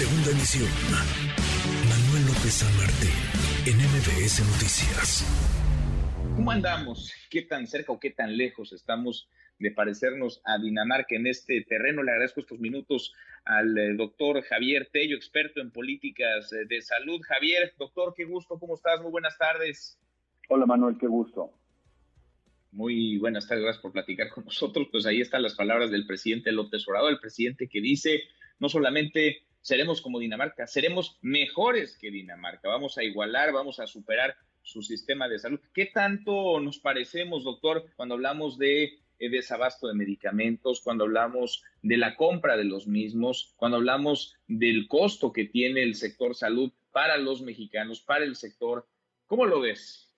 Segunda emisión. Manuel López San Martín, en MBS Noticias. ¿Cómo andamos? ¿Qué tan cerca o qué tan lejos estamos de parecernos a Dinamarca en este terreno? Le agradezco estos minutos al eh, doctor Javier Tello, experto en políticas eh, de salud. Javier, doctor, qué gusto, ¿cómo estás? Muy buenas tardes. Hola Manuel, qué gusto. Muy buenas tardes, gracias por platicar con nosotros. Pues ahí están las palabras del presidente López Obrador, el presidente que dice no solamente seremos como Dinamarca, seremos mejores que Dinamarca, vamos a igualar, vamos a superar su sistema de salud. ¿Qué tanto nos parecemos, doctor, cuando hablamos de eh, desabasto de medicamentos, cuando hablamos de la compra de los mismos, cuando hablamos del costo que tiene el sector salud para los mexicanos, para el sector? ¿Cómo lo ves?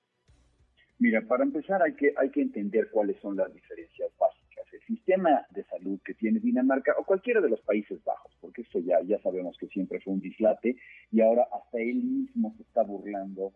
Mira, para empezar hay que, hay que entender cuáles son las diferencias básicas. El sistema de salud que tiene Dinamarca o cualquiera de los Países Bajos, esto ya, ya sabemos que siempre fue un dislate y ahora hasta él mismo se está burlando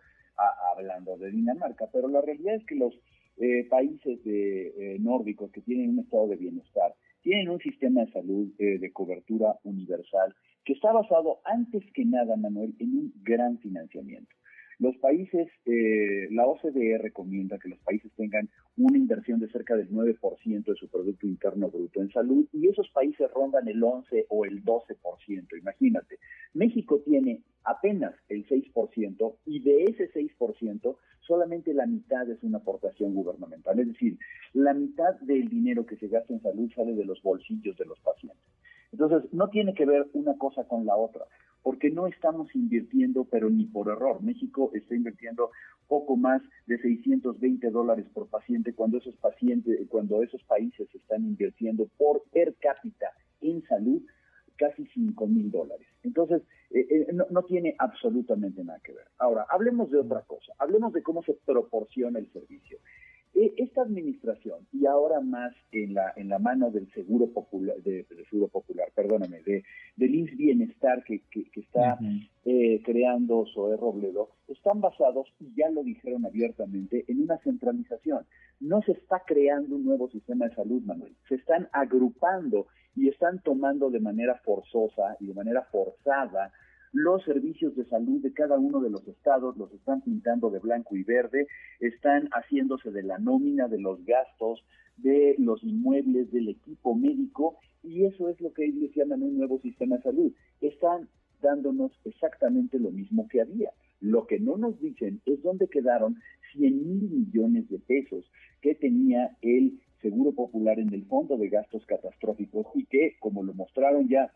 hablando de Dinamarca, pero la realidad es que los eh, países de, eh, nórdicos que tienen un estado de bienestar tienen un sistema de salud eh, de cobertura universal que está basado antes que nada, Manuel, en un gran financiamiento. Los países, eh, la OCDE recomienda que los países tengan una inversión de cerca del 9% de su Producto Interno Bruto en salud y esos países rondan el 11 o el 12%. Imagínate, México tiene apenas el 6% y de ese 6% solamente la mitad es una aportación gubernamental. Es decir, la mitad del dinero que se gasta en salud sale de los bolsillos de los pacientes. Entonces, no tiene que ver una cosa con la otra porque no estamos invirtiendo, pero ni por error. México está invirtiendo poco más de 620 dólares por paciente cuando esos pacientes, cuando esos países están invirtiendo por per cápita en salud casi 5 mil dólares. Entonces, eh, eh, no, no, tiene absolutamente nada que ver. Ahora, hablemos de otra cosa, hablemos de cómo se proporciona el servicio. E, esta administración, y ahora más en la, en la mano del Seguro Popular, de, Seguro Popular, perdóname, de, del INS Bienestar que, que, está eh, creando Zoé Robledo, están basados, y ya lo dijeron abiertamente, en una centralización. No se está creando un nuevo sistema de salud, Manuel. Se están agrupando y están tomando de manera forzosa y de manera forzada los servicios de salud de cada uno de los estados los están pintando de blanco y verde, están haciéndose de la nómina de los gastos, de los inmuebles, del equipo médico, y eso es lo que ellos llaman un nuevo sistema de salud. Están dándonos exactamente lo mismo que había. Lo que no nos dicen es dónde quedaron 100 mil millones de pesos que tenía el Seguro Popular en el Fondo de Gastos Catastróficos y que, como lo mostraron ya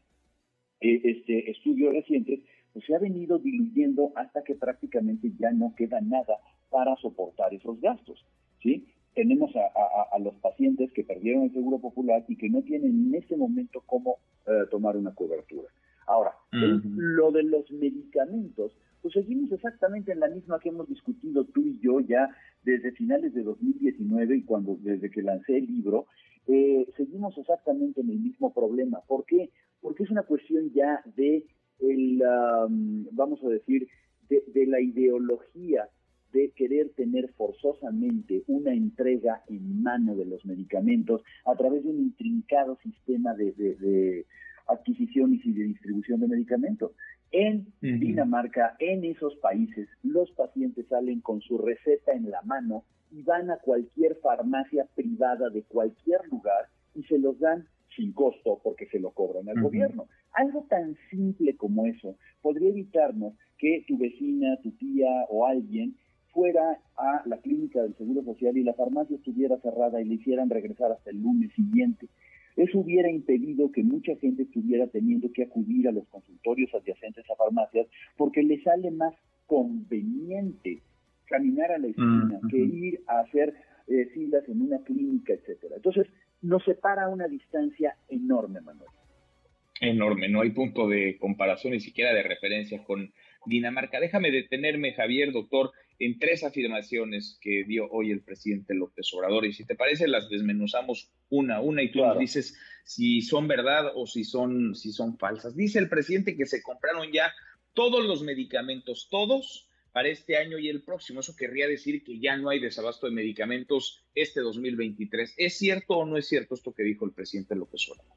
eh, este, estudios recientes, pues se ha venido diluyendo hasta que prácticamente ya no queda nada para soportar esos gastos. ¿sí? Tenemos a, los pacientes que perdieron el seguro popular y que no tienen en este momento cómo eh, tomar una cobertura. Ahora, lo de los medicamentos, pues seguimos exactamente en la misma que hemos discutido tú y yo ya desde finales de 2019 y cuando desde que lancé el libro, eh, seguimos exactamente en el mismo problema. ¿Por qué? Porque es una cuestión ya de el, vamos a decir, de, la ideología de querer tener forzosamente una entrega en mano de los medicamentos a través de un intrincado sistema de, de, adquisición y de distribución de medicamentos. En Dinamarca, en esos países, los pacientes salen con su receta en la mano y van a cualquier farmacia privada de cualquier lugar y se los dan sin costo porque se lo cobran al gobierno. Algo tan simple como eso podría evitarnos que tu vecina, tu tía o alguien fuera a la clínica del Seguro Social y la farmacia estuviera cerrada y le hicieran regresar hasta el lunes siguiente. Eso hubiera impedido que mucha gente estuviera teniendo que acudir a los consultorios adyacentes a farmacias porque le sale más conveniente caminar a la esquina que ir a hacer eh, filas en una clínica, etcétera. Entonces, nos separa una distancia enorme, Manuel. Enorme, no hay punto de comparación ni siquiera de referencia con Dinamarca. Déjame detenerme, Javier, doctor, en tres afirmaciones que dio hoy el presidente López Obrador. Y si te parece, las desmenuzamos una a una y tú nos dices si son verdad o si son, si son falsas. Dice el presidente que se compraron ya todos los medicamentos, todos, para este año y el próximo. Eso querría decir que ya no hay desabasto de medicamentos este 2023. ¿Es cierto o no es cierto esto que dijo el presidente López Obrador?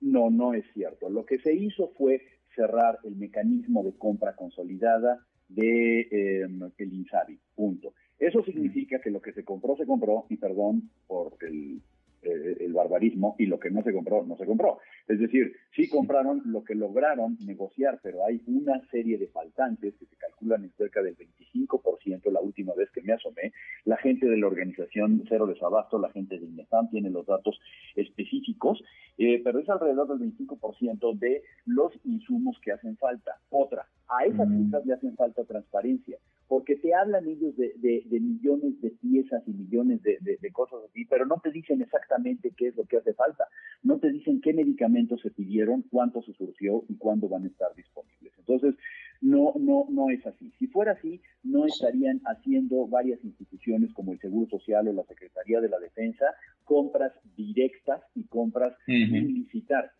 No, no es cierto. Lo que se hizo fue cerrar el mecanismo de compra consolidada de eh, el INSABI, punto. Eso significa que lo que se compró, se compró, y perdón por el eh, el barbarismo y lo que no se compró, no se compró. Es decir, sí compraron lo que lograron negociar, pero hay una serie de faltantes que se calculan en cerca del 25% la última vez que me asomé. La gente de la organización Cero Desabasto, la gente de INEFAM tiene los datos específicos, eh, pero es alrededor del 25% de los insumos que hacen falta. Otra, a esas mm. cifras le hacen falta transparencia porque te hablan ellos de, millones de piezas y millones de, cosas así, pero no te dicen exactamente qué es lo que hace falta. No te dicen qué medicamentos se pidieron, cuánto se surgió y cuándo van a estar disponibles. Entonces, no, no, no es así. Si fuera así, no estarían haciendo varias instituciones como el Seguro Social o la Secretaría de la Defensa compras directas y compras sin licitar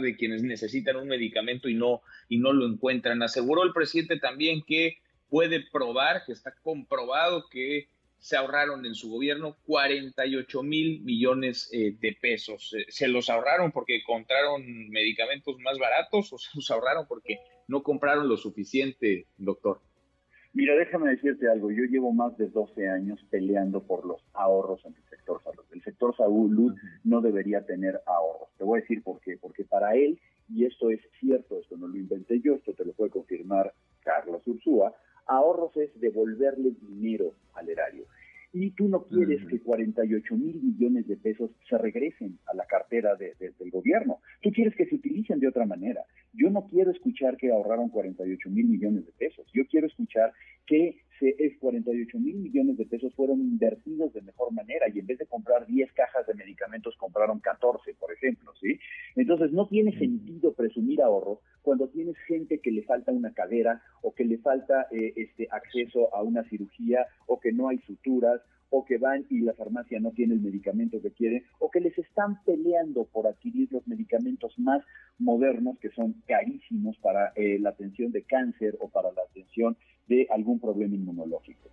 de quienes necesitan un medicamento y no, y no lo encuentran. Aseguró el presidente también que puede probar, que está comprobado que se ahorraron en su gobierno 48 mil millones eh, de pesos. ¿Se los ahorraron porque compraron medicamentos más baratos o se los ahorraron porque no compraron lo suficiente, doctor? Mira, déjame decirte algo. Yo llevo más de 12 años peleando por los ahorros en el sector salud. El sector salud no debería tener ahorros. Te voy a decir por qué. Porque para él, y esto es cierto, esto no lo inventé yo, esto te lo puede confirmar Carlos Ursúa, ahorros es devolverle dinero al erario. Y tú no quieres que 48 mil millones de pesos se regresen a la cartera del gobierno. Tú quieres que se utilicen de otra manera. Yo no quiero escuchar que ahorraron 48 mil millones de pesos. Yo quiero escuchar que se, es 48 mil millones de pesos fueron invertidos de mejor manera y en vez de comprar 10 cajas de medicamentos compraron 14, por ejemplo, ¿sí? Entonces no tiene sentido presumir ahorro cuando tienes gente que le falta una cadera o que le falta eh, este acceso a una cirugía o que no hay suturas o que van y la farmacia no tiene el medicamento que quiere, o que les están peleando por adquirir los medicamentos más modernos que son carísimos para eh, la atención de cáncer o para la atención de algún problema inmunológico.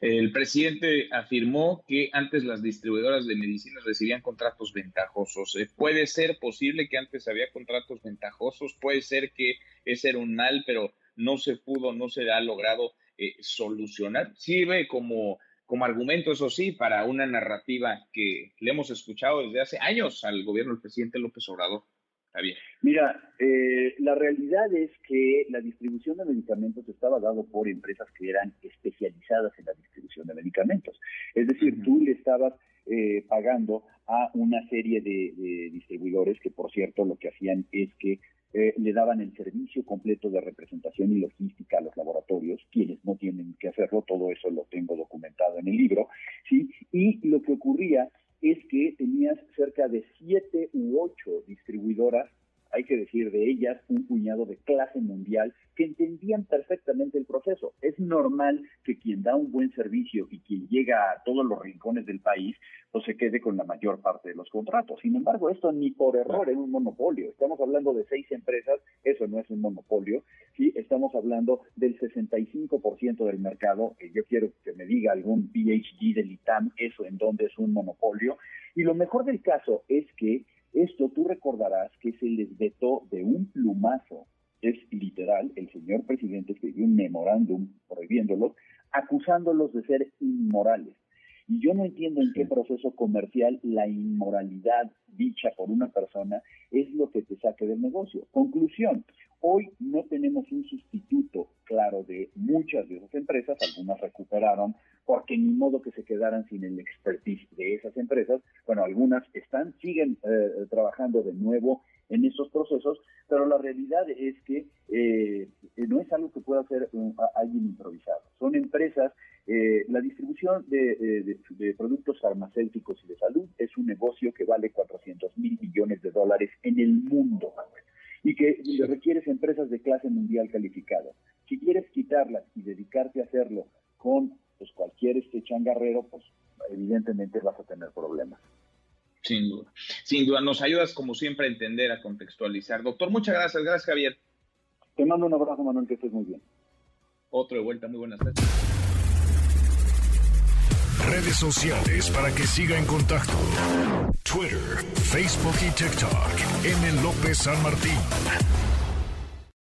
El presidente afirmó que antes las distribuidoras de medicinas recibían contratos ventajosos. Eh, ¿Puede ser posible que antes había contratos ventajosos? Puede ser que ese era un mal, pero no se pudo, no se ha logrado eh, solucionar. Sirve como, como argumento, eso sí, para una narrativa que le hemos escuchado desde hace años al gobierno del presidente López Obrador. Mira, eh, la realidad es que la distribución de medicamentos estaba dado por empresas que eran especializadas en la distribución de medicamentos. Es decir, tú le estabas eh, pagando a una serie de, distribuidores que, por cierto, lo que hacían es que eh, le daban el servicio completo de representación y logística a los laboratorios, quienes no tienen que hacerlo, todo eso lo tengo documentado en el libro, ¿sí? Y lo que ocurría es que tenías cerca de siete u ocho de ellas, un puñado de clase mundial que entendían perfectamente el proceso. Es normal que quien da un buen servicio y quien llega a todos los rincones del país, pues se quede con la mayor parte de los contratos. Sin embargo, esto ni por error es un monopolio. Estamos hablando de seis empresas, eso no es un monopolio. Sí, estamos hablando del 65% del mercado. que yo quiero que me diga algún PhD del ITAM, eso en dónde es un monopolio. Y lo mejor del caso es que esto tú recordarás que se les vetó de un plumazo. Es literal, el señor presidente escribió un memorándum prohibiéndolos, acusándolos de ser inmorales. Y yo no entiendo en qué proceso comercial la inmoralidad dicha por una persona es lo que te saque del negocio. Conclusión, hoy no tenemos un sustituto claro de muchas de esas empresas, algunas recuperaron porque ni modo que se quedaran sin el expertise de esas empresas. Bueno, algunas están, siguen eh, trabajando de nuevo en esos procesos, pero la realidad es que eh, no es algo que pueda hacer alguien improvisado. Son empresas, eh, la distribución de, productos farmacéuticos y de salud es un negocio que vale 400 mil millones de dólares en el mundo, y que requieres empresas de clase mundial calificada. Si quieres quitarlas y dedicarte a hacerlo con cualquier este changarrero, pues evidentemente vas a tener problemas. Sin duda, sin duda. Nos ayudas como siempre a entender, a contextualizar. Doctor, muchas gracias. Gracias, Javier. Te mando un abrazo, Manuel, que estés muy bien. Otro de vuelta, muy buenas tardes. Redes sociales para que siga en contacto: Twitter, Facebook y TikTok. M. López San Martín.